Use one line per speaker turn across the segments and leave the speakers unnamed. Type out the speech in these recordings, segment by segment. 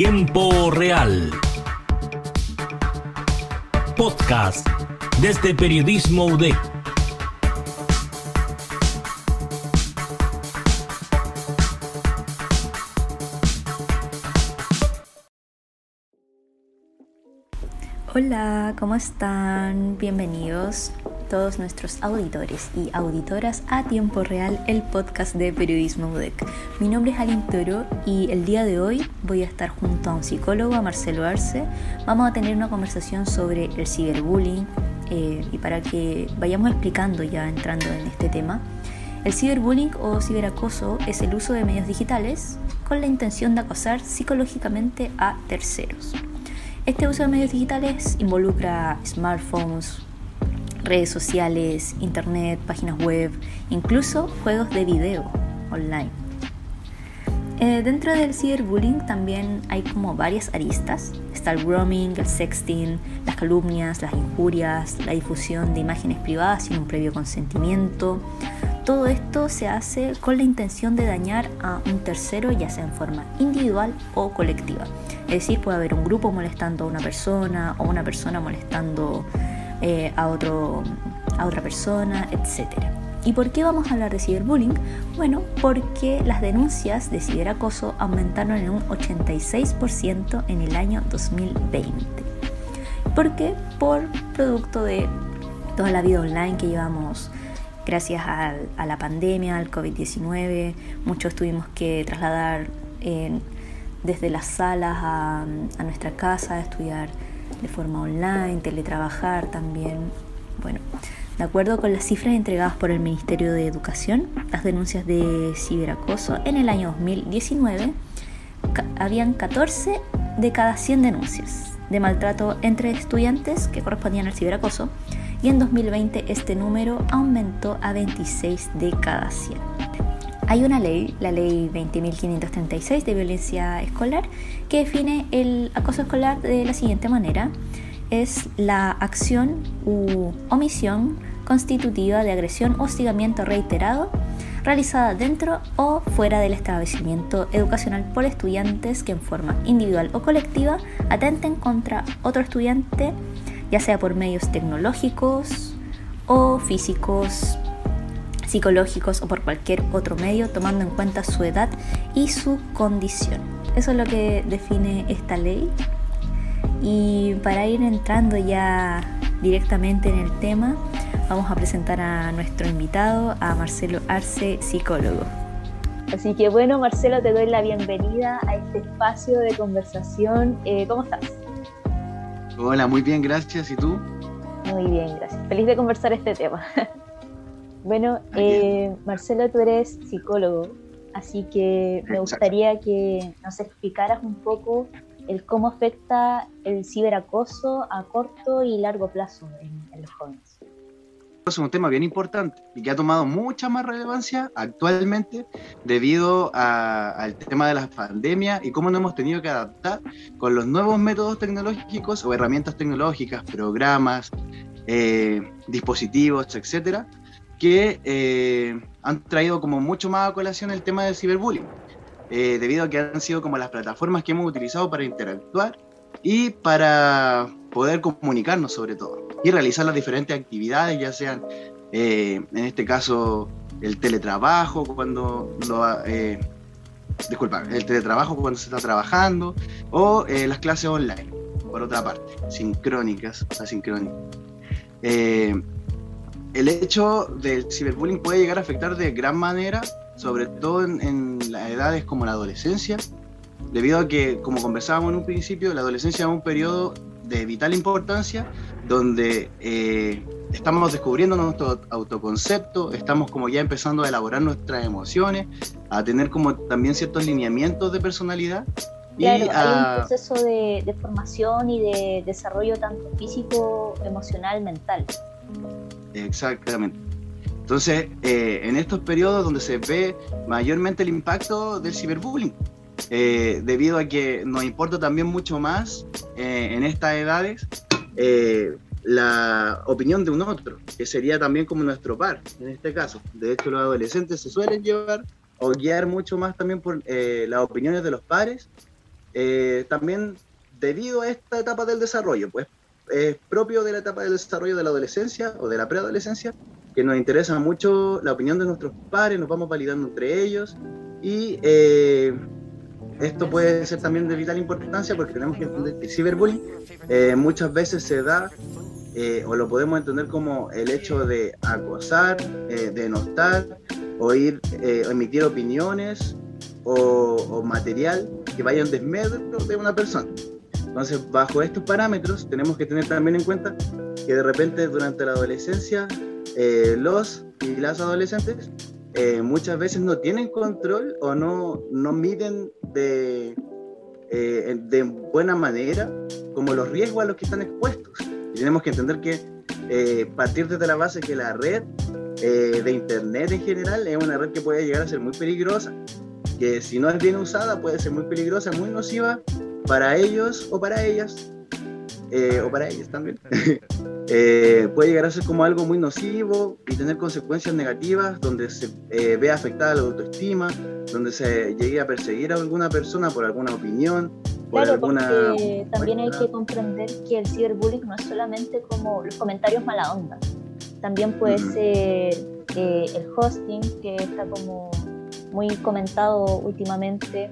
Tiempo Real. Podcast desde Periodismo UDEC.
Hola, ¿cómo están? Bienvenidos todos nuestros auditores y auditoras a Tiempo Real, el podcast de Periodismo UDEC. Mi nombre es Alin Toro y el día de hoy voy a estar junto a un psicólogo, a Marcelo Arce. Vamos a tener una conversación sobre el ciberbullying eh, y para que vayamos explicando ya entrando en este tema. El ciberbullying o ciberacoso es el uso de medios digitales con la intención de acosar psicológicamente a terceros. Este uso de medios digitales involucra smartphones, redes sociales, internet, páginas web, incluso juegos de video online. Eh, dentro del ciberbullying también hay como varias aristas. Está el grooming, el sexting, las calumnias, las injurias, la difusión de imágenes privadas sin un previo consentimiento. Todo esto se hace con la intención de dañar a un tercero, ya sea en forma individual o colectiva. Es decir, puede haber un grupo molestando a una persona o una persona molestando eh, a, otro, a otra persona, etc. ¿Y por qué vamos a hablar de ciberbullying? Bueno, porque las denuncias de ciberacoso aumentaron en un 86% en el año 2020. ¿Por qué? Por producto de toda la vida online que llevamos gracias a, la pandemia, al COVID-19. Muchos tuvimos que trasladar desde las salas a, a nuestra casa, a estudiar de forma online, teletrabajar también. Bueno, de acuerdo con las cifras entregadas por el Ministerio de Educación, las denuncias de ciberacoso en el año 2019 habían 14 de cada 100 denuncias de maltrato entre estudiantes que correspondían al ciberacoso y en 2020 este número aumentó a 26 de cada 100. Hay una ley, la ley 20.536 de violencia escolar, que define el acoso escolar de la siguiente manera. Es la acción u omisión constitutiva de agresión o hostigamiento reiterado realizada dentro o fuera del establecimiento educacional por estudiantes que en forma individual o colectiva atenten contra otro estudiante, ya sea por medios tecnológicos o físicos, psicológicos o por cualquier otro medio, tomando en cuenta su edad y su condición. Eso es lo que define esta ley. Y para ir entrando ya directamente en el tema, vamos a presentar a nuestro invitado, a Marcelo Arce, psicólogo. Así que bueno, Marcelo, te doy la bienvenida a este espacio de conversación. Eh, ¿Cómo estás?
Hola, muy bien, gracias. ¿Y tú?
Muy bien, gracias. Feliz de conversar este tema. Bueno, eh, Marcelo, tú eres psicólogo, así que me gustaría que nos explicaras un poco el cómo afecta el ciberacoso a corto y largo plazo en, los jóvenes.
Es un tema bien importante y que ha tomado mucha más relevancia actualmente debido al tema de la pandemia y cómo nos hemos tenido que adaptar con los nuevos métodos tecnológicos o herramientas tecnológicas, programas, eh, dispositivos, etcétera, que eh, han traído como mucho más a colación el tema del ciberbullying, eh, debido a que han sido como las plataformas que hemos utilizado para interactuar y para poder comunicarnos sobre todo y realizar las diferentes actividades, ya sean eh, en este caso el teletrabajo cuando lo disculpa, el teletrabajo cuando se está trabajando o las clases online, por otra parte, sincrónicas, asincrónicas el hecho del ciberbullying puede llegar a afectar de gran manera, sobre todo en, las edades como la adolescencia, debido a que, como conversábamos en un principio, la adolescencia es un periodo de vital importancia donde eh, estamos descubriendo nuestro autoconcepto, estamos como ya empezando a elaborar nuestras emociones, a tener como también ciertos lineamientos de personalidad.
Claro, y hay un proceso de, de formación y de desarrollo tanto físico, emocional, mental.
Exactamente. Entonces, eh, en estos periodos donde se ve mayormente el impacto del ciberbullying, eh, debido a que nos importa también mucho más eh, en estas edades la opinión de un otro, que sería también como nuestro par, en este caso. De hecho, los adolescentes se suelen llevar o guiar mucho más también por las opiniones de los pares eh, también debido a esta etapa del desarrollo, pues es propio de la etapa del desarrollo de la adolescencia o de la preadolescencia, que nos interesa mucho la opinión de nuestros padres, nos vamos validando entre ellos y eh, esto puede ser también de vital importancia porque tenemos que entender que el ciberbullying eh, muchas veces se da eh, o lo podemos entender como el hecho de acosar, denostar o ir emitir opiniones o, material que vayan en desmedro de una persona. Entonces, bajo estos parámetros, tenemos que tener también en cuenta que de repente durante la adolescencia, los y las adolescentes eh, muchas veces no tienen control o no, no miden de, eh, de buena manera como los riesgos a los que están expuestos. Y tenemos que entender que eh, partir desde la base que la red de Internet en general es una red que puede llegar a ser muy peligrosa, que si no es bien usada puede ser muy peligrosa, muy nociva para ellos o para ellas, o para ellas también. Eh, puede llegar a ser como algo muy nocivo y tener consecuencias negativas donde se eh, vea afectada la autoestima, donde se llegue a perseguir a alguna persona por alguna opinión.
Por claro, alguna porque también hay que comprender que el ciberbullying no es solamente como los comentarios mala onda, también puede ser eh, el hosting, que está como muy comentado últimamente,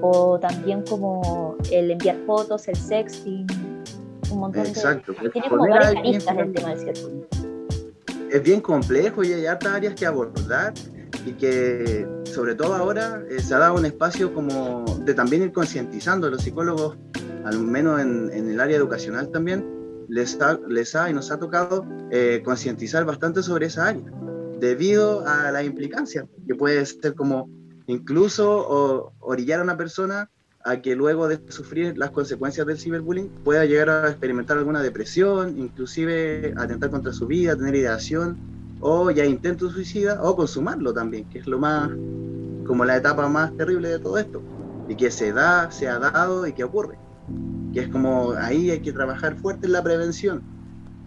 o también como el enviar fotos, el sexting, un montón Exacto. de... Tiene como varias aristas el tema del ciberbullying.
Es bien complejo y hay hartas áreas que abordar y que sobre todo ahora eh, se ha dado un espacio como de también ir concientizando a los psicólogos, al menos en, el área educacional también, les ha, les ha y nos ha tocado eh, concientizar bastante sobre esa área, debido a la implicancia, que puede ser como incluso orillar a una persona a que luego de sufrir las consecuencias del ciberbullying pueda llegar a experimentar alguna depresión, inclusive atentar contra su vida, tener ideación o ya intento suicida o consumarlo también, que es lo más, como la etapa más terrible de todo esto, y que se da, se ha dado y que ocurre, que es como ahí hay que trabajar fuerte en la prevención,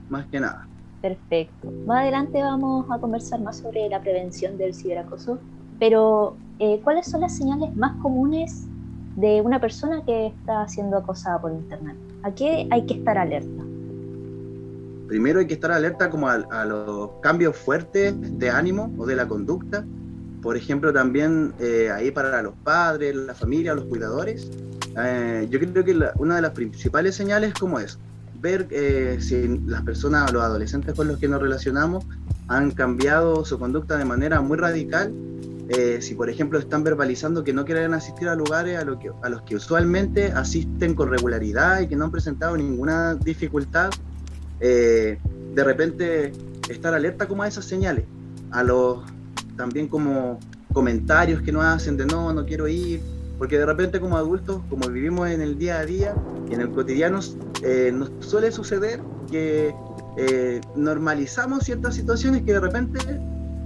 más que nada.
Perfecto. Más adelante vamos a conversar más sobre la prevención del ciberacoso, pero eh, ¿cuáles son las señales más comunes de una persona que está siendo acosada por internet? ¿A qué hay que estar alerta?
Primero hay que estar alerta como a, los cambios fuertes de ánimo o de la conducta. Por ejemplo, también eh, ahí para los padres, la familia, los cuidadores. Eh, yo creo que una de las principales señales como es ver eh, si las personas, los adolescentes con los que nos relacionamos, han cambiado su conducta de manera muy radical eh, si por ejemplo están verbalizando que no quieren asistir a lugares a, los que usualmente asisten con regularidad y que no han presentado ninguna dificultad, eh, de repente estar alerta como a esas señales, a los también como comentarios que nos hacen de no, no quiero ir, porque de repente como adultos, como vivimos en el día a día y en el cotidiano, eh, nos suele suceder que normalizamos ciertas situaciones que de repente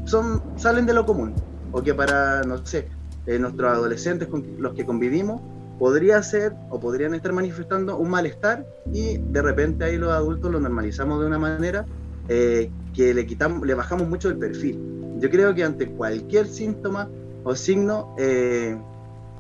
son, salen de lo común o que para, no sé, eh, nuestros adolescentes con los que convivimos podría ser o podrían estar manifestando un malestar y de repente ahí los adultos lo normalizamos de una manera eh, que le quitamos, le bajamos mucho el perfil. Yo creo que ante cualquier síntoma o signo, eh,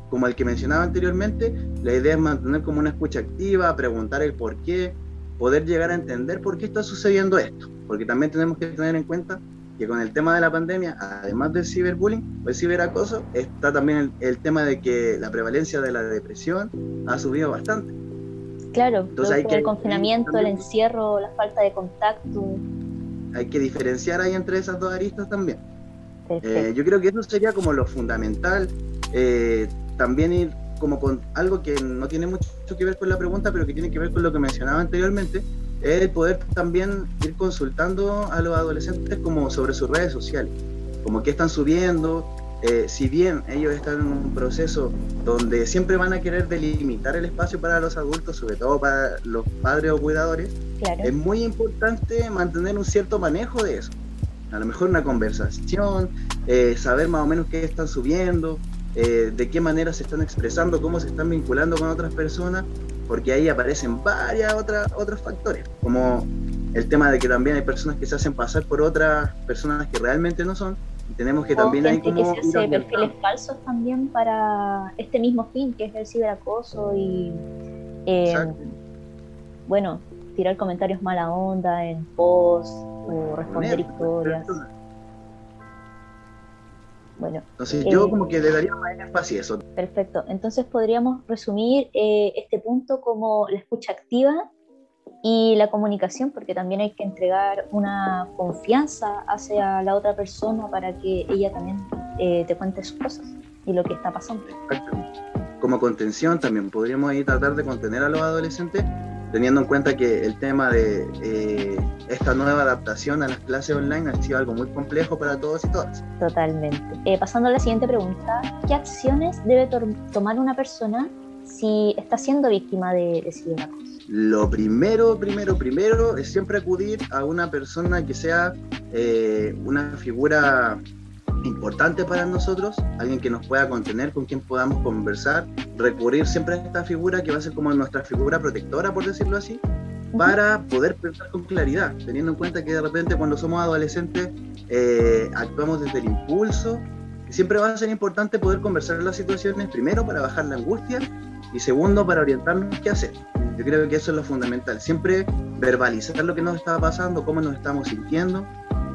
como el que mencionaba anteriormente, la idea es mantener como una escucha activa, preguntar el por qué, poder llegar a entender por qué está sucediendo esto, porque también tenemos que tener en cuenta que con el tema de la pandemia, además del ciberbullying o el ciberacoso, está también el, tema de que la prevalencia de la depresión ha subido bastante.
Claro, Entonces hay que, el confinamiento, el encierro, la falta de contacto.
Hay que diferenciar ahí entre esas dos aristas también. Eh, yo creo que eso sería como lo fundamental. Eh, también ir como con algo que no tiene mucho que ver con la pregunta, pero que tiene que ver con lo que mencionaba anteriormente, es poder también ir consultando a los adolescentes como sobre sus redes sociales, como qué están subiendo, eh, si bien ellos están en un proceso donde siempre van a querer delimitar el espacio para los adultos, sobre todo para los padres o cuidadores, es muy importante mantener un cierto manejo de eso. A lo mejor una conversación, eh, saber más o menos qué están subiendo, eh, de qué manera se están expresando, cómo se están vinculando con otras personas porque ahí aparecen varias otras otros factores, como el tema de que también hay personas que se hacen pasar por otras personas que realmente no son, tenemos que también hay como...
que se hace perfiles falsos también para este mismo fin, que es el ciberacoso y... Eh, bueno, tirar comentarios mala onda en post o responder historias.
Bueno, entonces yo eh, como que le daría más énfasis a eso.
Perfecto. Entonces podríamos resumir eh, este punto como la escucha activa y la comunicación, porque también hay que entregar una confianza hacia la otra persona para que ella también eh, te cuente sus cosas y lo que está pasando.
Como contención también podríamos ahí tratar de contener a los adolescentes teniendo en cuenta que el tema de eh, esta nueva adaptación a las clases online ha sido algo muy complejo para todos y todas.
Totalmente. Eh, pasando a la siguiente pregunta, ¿qué acciones debe tomar una persona si está siendo víctima de, de ciberacoso?
Lo primero, primero, primero es siempre acudir a una persona que sea eh, una figura importante para nosotros, alguien que nos pueda contener, con quien podamos conversar, recurrir siempre a esta figura que va a ser como nuestra figura protectora, por decirlo así, para poder pensar con claridad, teniendo en cuenta que de repente cuando somos adolescentes eh, actuamos desde el impulso. Siempre va a ser importante poder conversar las situaciones, primero para bajar la angustia y segundo para orientarnos qué hacer. Yo creo que eso es lo fundamental, siempre verbalizar lo que nos está pasando, cómo nos estamos sintiendo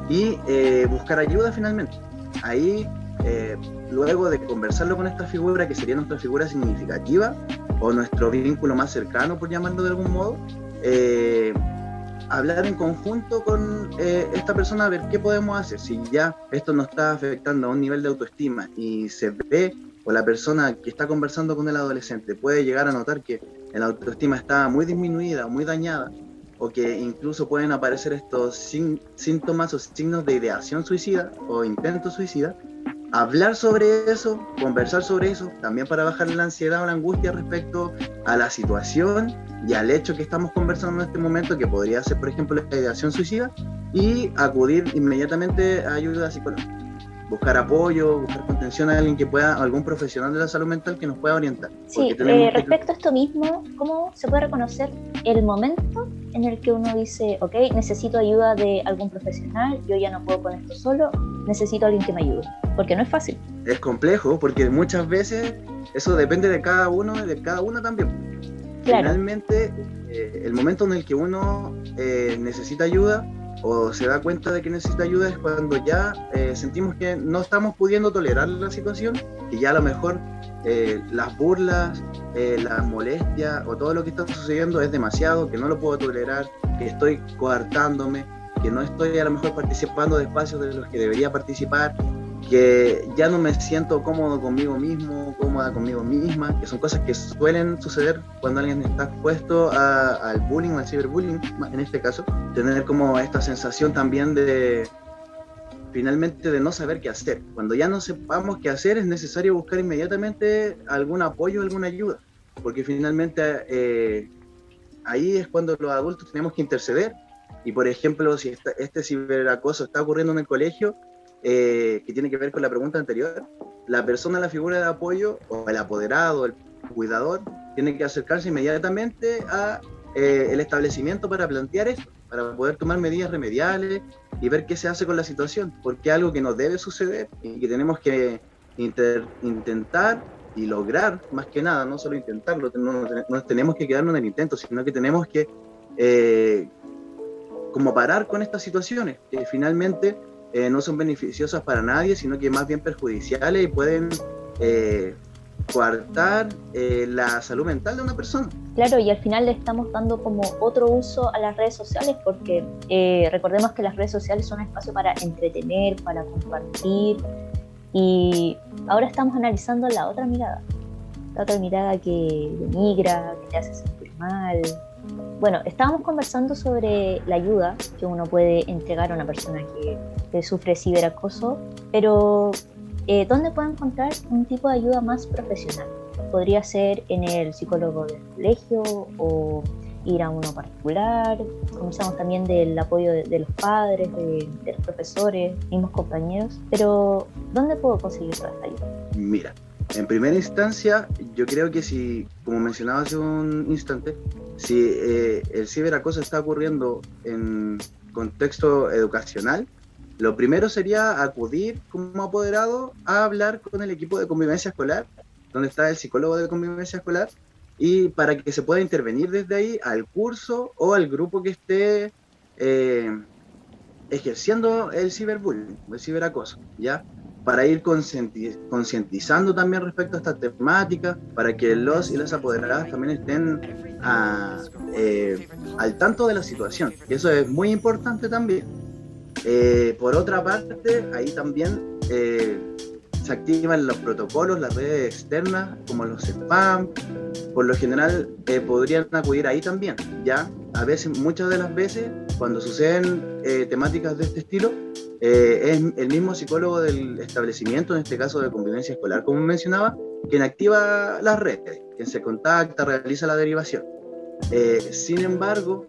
y eh, buscar ayuda finalmente ahí, eh, luego de conversarlo con esta figura, que sería nuestra figura significativa, o nuestro vínculo más cercano, por llamarlo de algún modo, eh, hablar en conjunto con eh, esta persona a ver qué podemos hacer. Si ya esto nos está afectando a un nivel de autoestima y se ve, o la persona que está conversando con el adolescente puede llegar a notar que la autoestima está muy disminuida, muy dañada, o que incluso pueden aparecer estos síntomas o signos de ideación suicida o intento suicida, hablar sobre eso, conversar sobre eso, también para bajar la ansiedad o la angustia respecto a la situación y al hecho que estamos conversando en este momento, que podría ser, por ejemplo, la ideación suicida, y acudir inmediatamente a ayuda psicológica buscar apoyo, buscar contención a alguien que pueda, algún profesional de la salud mental que nos pueda orientar.
Sí, eh, respecto a esto mismo, ¿cómo se puede reconocer el momento en el que uno dice, ok, necesito ayuda de algún profesional, yo ya no puedo con esto solo, necesito a alguien que me ayude? Porque no es fácil.
Es complejo, porque muchas veces eso depende de cada uno de cada una también. Claro. Finalmente, eh, el momento en el que uno eh, necesita ayuda o se da cuenta de que necesita ayuda es cuando ya eh, sentimos que no estamos pudiendo tolerar la situación y ya a lo mejor eh, las burlas, eh, las molestias o todo lo que está sucediendo es demasiado, que no lo puedo tolerar, que estoy coartándome, que no estoy a lo mejor participando de espacios de los que debería participar que ya no me siento cómodo conmigo mismo, cómoda conmigo misma, que son cosas que suelen suceder cuando alguien está expuesto al bullying al ciberbullying, en este caso, tener como esta sensación también de finalmente de no saber qué hacer. Cuando ya no sepamos qué hacer es necesario buscar inmediatamente algún apoyo, alguna ayuda, porque finalmente eh, ahí es cuando los adultos tenemos que interceder y por ejemplo si este ciberacoso está ocurriendo en el colegio, eh, que tiene que ver con la pregunta anterior, la persona, la figura de apoyo, o el apoderado, el cuidador, tiene que acercarse inmediatamente a eh, el establecimiento para plantear esto, para poder tomar medidas remediales y ver qué se hace con la situación, porque algo que no debe suceder y que tenemos que intentar y lograr, más que nada, no solo intentarlo, no, tenemos que quedarnos en el intento, sino que tenemos que eh, como parar con estas situaciones, que finalmente eh, no son beneficiosas para nadie, sino que más bien perjudiciales y pueden eh, coartar eh, la salud mental de una persona.
Claro, y al final le estamos dando como otro uso a las redes sociales porque recordemos que las redes sociales son un espacio para entretener, para compartir y ahora estamos analizando la otra mirada, la otra mirada que denigra, que te hace sentir mal, bueno, estábamos conversando sobre la ayuda que uno puede entregar a una persona que, sufre ciberacoso, pero eh, ¿dónde puede encontrar un tipo de ayuda más profesional? Podría ser en el psicólogo del colegio o ir a uno particular. Conversamos también del apoyo de, los padres, de, de, los profesores, mismos compañeros. Pero, ¿dónde puedo conseguir toda esta ayuda?
Mira, en primera instancia, yo creo que si, como mencionaba hace un instante, si eh, el ciberacoso está ocurriendo en contexto educacional, lo primero sería acudir como apoderado a hablar con el equipo de convivencia escolar, donde está el psicólogo de convivencia escolar, y para que se pueda intervenir desde ahí al curso o al grupo que esté eh, ejerciendo el ciberbullying, el ciberacoso, ¿ya? Para ir concientizando también respecto a esta temática, para que los y las apoderadas también estén eh, al tanto de la situación. Y eso es muy importante también. Eh, por otra parte, ahí también se activan los protocolos, las redes externas, como los spam, por lo general eh, podrían acudir ahí también, ¿ya? A veces, muchas de las veces, cuando suceden eh, temáticas de este estilo, eh, es el mismo psicólogo del establecimiento, en este caso de convivencia escolar, como mencionaba, quien activa las redes, quien se contacta, realiza la derivación. sin embargo,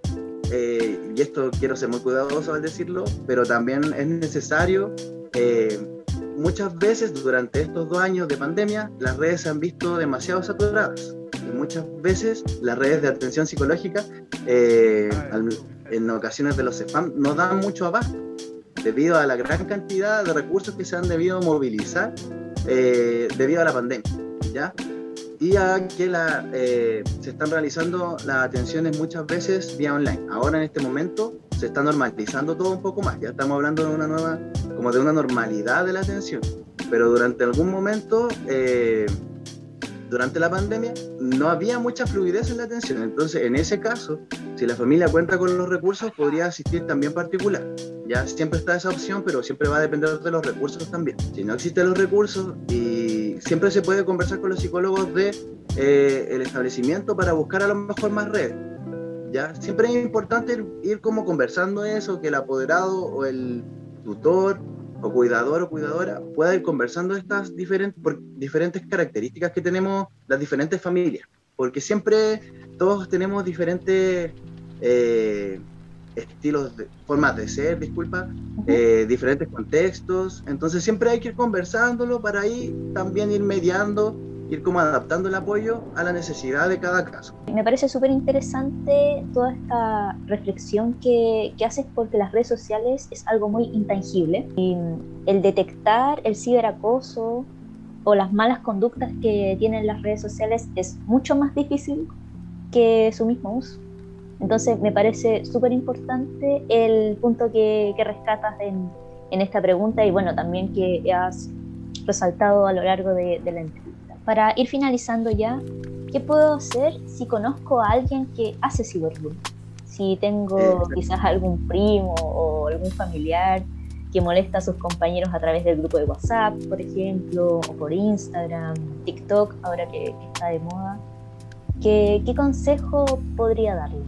y esto quiero ser muy cuidadoso al decirlo, pero también es necesario muchas veces durante estos dos años de pandemia las redes se han visto demasiado saturadas y muchas veces las redes de atención psicológica eh, en ocasiones de los spam no dan mucho abasto debido a la gran cantidad de recursos que se han debido movilizar eh, debido a la pandemia, ¿ya? Y a que la, eh, se están realizando las atenciones muchas veces vía online. Ahora en este momento se está normalizando todo un poco más, ya estamos hablando de una nueva, como de una normalidad de la atención, pero durante algún momento durante la pandemia no había mucha fluidez en la atención. Entonces, en ese caso, si la familia cuenta con los recursos, podría asistir también particular. Ya siempre está esa opción, pero siempre va a depender de los recursos también. Si no existen los recursos, y siempre se puede conversar con los psicólogos de eh, el establecimiento para buscar a lo mejor más redes. ¿ya? Siempre es importante ir como conversando eso, que el apoderado o el tutor o cuidador o cuidadora pueda ir conversando estas diferentes, por diferentes características que tenemos las diferentes familias, porque siempre todos tenemos diferentes eh, estilos, de, formas de ser, disculpa, eh, diferentes contextos, entonces siempre hay que ir conversándolo para ahí también ir mediando ir como adaptando el apoyo a la necesidad de cada caso.
Me parece súper interesante toda esta reflexión que, que, haces porque las redes sociales es algo muy intangible. Y el detectar el ciberacoso o las malas conductas que tienen las redes sociales es mucho más difícil que su mismo uso. Entonces me parece súper importante el punto que, que rescatas en, en, esta pregunta y bueno, también que has resaltado a lo largo de, de la entrevista para ir finalizando ya, ¿qué puedo hacer si conozco a alguien que hace ciberbullying? Si tengo quizás algún primo o algún familiar que molesta a sus compañeros a través del grupo de WhatsApp, por ejemplo, o por Instagram, TikTok, ahora que, está de moda, ¿qué, ¿qué, consejo podría darle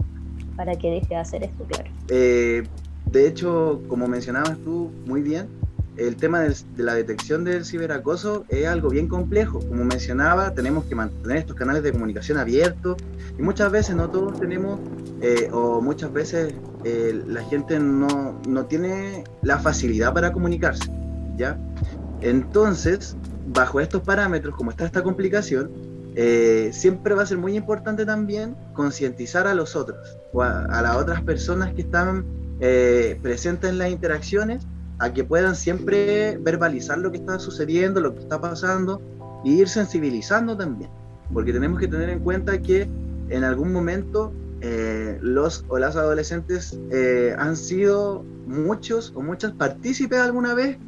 para que deje de hacer esto, claro?
Eh, de hecho, como mencionabas tú muy bien, el tema de la detección del ciberacoso es algo bien complejo. Como mencionaba, tenemos que mantener estos canales de comunicación abiertos y muchas veces no todos tenemos eh, o muchas veces eh, la gente no, no, tiene la facilidad para comunicarse. ¿ya? Entonces, bajo estos parámetros, como está esta complicación, eh, siempre va a ser muy importante también concientizar a los otros o a, las otras personas que están presentes en las interacciones a que puedan siempre verbalizar lo que está sucediendo, lo que está pasando e ir sensibilizando también, porque tenemos que tener en cuenta que en algún momento eh, los o las adolescentes eh, han sido muchos o muchas partícipes alguna vez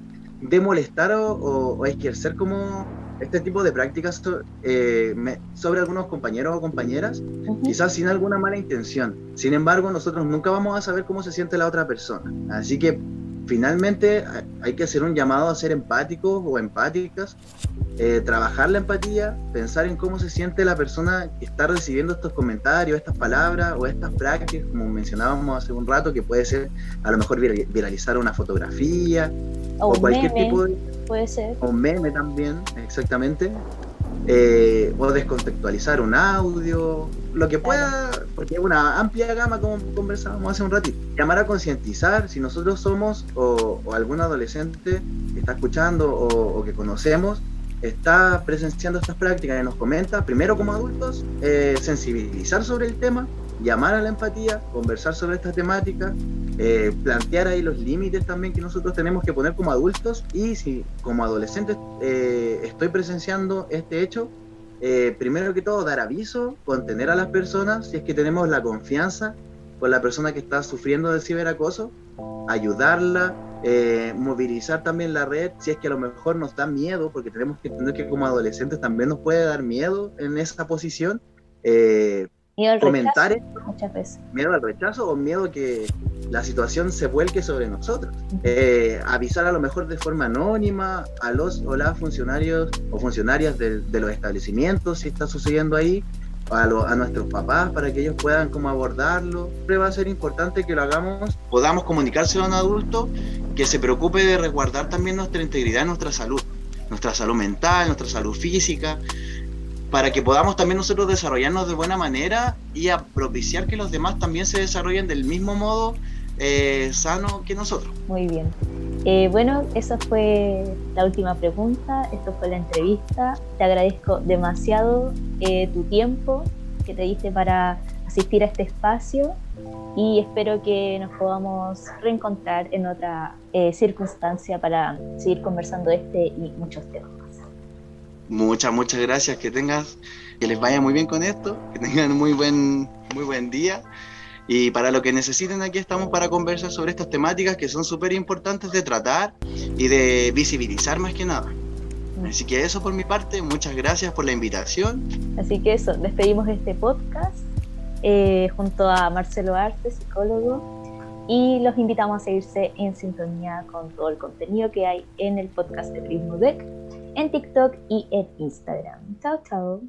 de molestar o, o, ejercer como este tipo de prácticas eh, sobre algunos compañeros o compañeras, quizás sin alguna mala intención. Sin embargo, nosotros nunca vamos a saber cómo se siente la otra persona. Así que finalmente hay que hacer un llamado a ser empáticos o empáticas, eh, trabajar la empatía, pensar en cómo se siente la persona que está recibiendo estos comentarios, estas palabras o estas prácticas, como mencionábamos hace un rato, que puede ser a lo mejor viralizar una fotografía
o, cualquier tipo de... Puede ser.
O meme también, exactamente. Eh, o descontextualizar un audio, lo que pueda, porque es una amplia gama como conversábamos hace un ratito. Llamar a concientizar si nosotros somos o, algún adolescente que está escuchando o, que conocemos está presenciando estas prácticas y nos comenta, primero como adultos, eh, sensibilizar sobre el tema, llamar a la empatía, conversar sobre esta temática eh, plantear ahí los límites también que nosotros tenemos que poner como adultos y si como adolescentes eh, estoy presenciando este hecho, eh, primero que todo dar aviso, contener a las personas si es que tenemos la confianza con la persona que está sufriendo de ciberacoso, ayudarla, movilizar también la red, si es que a lo mejor nos da miedo, porque tenemos que entender que como adolescentes también nos puede dar miedo en esa posición.
Miedo al
comentar
rechazo, muchas veces.
Miedo al rechazo o miedo que la situación se vuelque sobre nosotros. Eh, avisar a lo mejor de forma anónima a los o las funcionarios o funcionarias de, los establecimientos si está sucediendo ahí, a, a, nuestros papás para que ellos puedan como abordarlo. Siempre va a ser importante que lo hagamos, podamos comunicárselo a un adulto que se preocupe de resguardar también nuestra integridad, nuestra salud, nuestra salud mental, nuestra salud física, para que podamos también nosotros desarrollarnos de buena manera y a propiciar que los demás también se desarrollen del mismo modo eh, sano que nosotros.
Muy bien. Eh, bueno, esa fue la última pregunta, esto fue la entrevista. Te agradezco demasiado eh, tu tiempo que te diste para asistir a este espacio y espero que nos podamos reencontrar en otra circunstancia para seguir conversando de este y muchos temas.
Muchas, muchas gracias. Que tengas, que les vaya muy bien con esto, que tengan muy buen, muy buen día. Y para lo que necesiten, aquí estamos para conversar sobre estas temáticas que son súper importantes de tratar y de visibilizar más que nada. Mm. Así que eso por mi parte, muchas gracias por la invitación.
Así que eso, despedimos este podcast eh, junto a Marcelo Arte, psicólogo, y los invitamos a seguirse en sintonía con todo el contenido que hay en el podcast de Prismo Deck en TikTok y en Instagram. Chao, chao.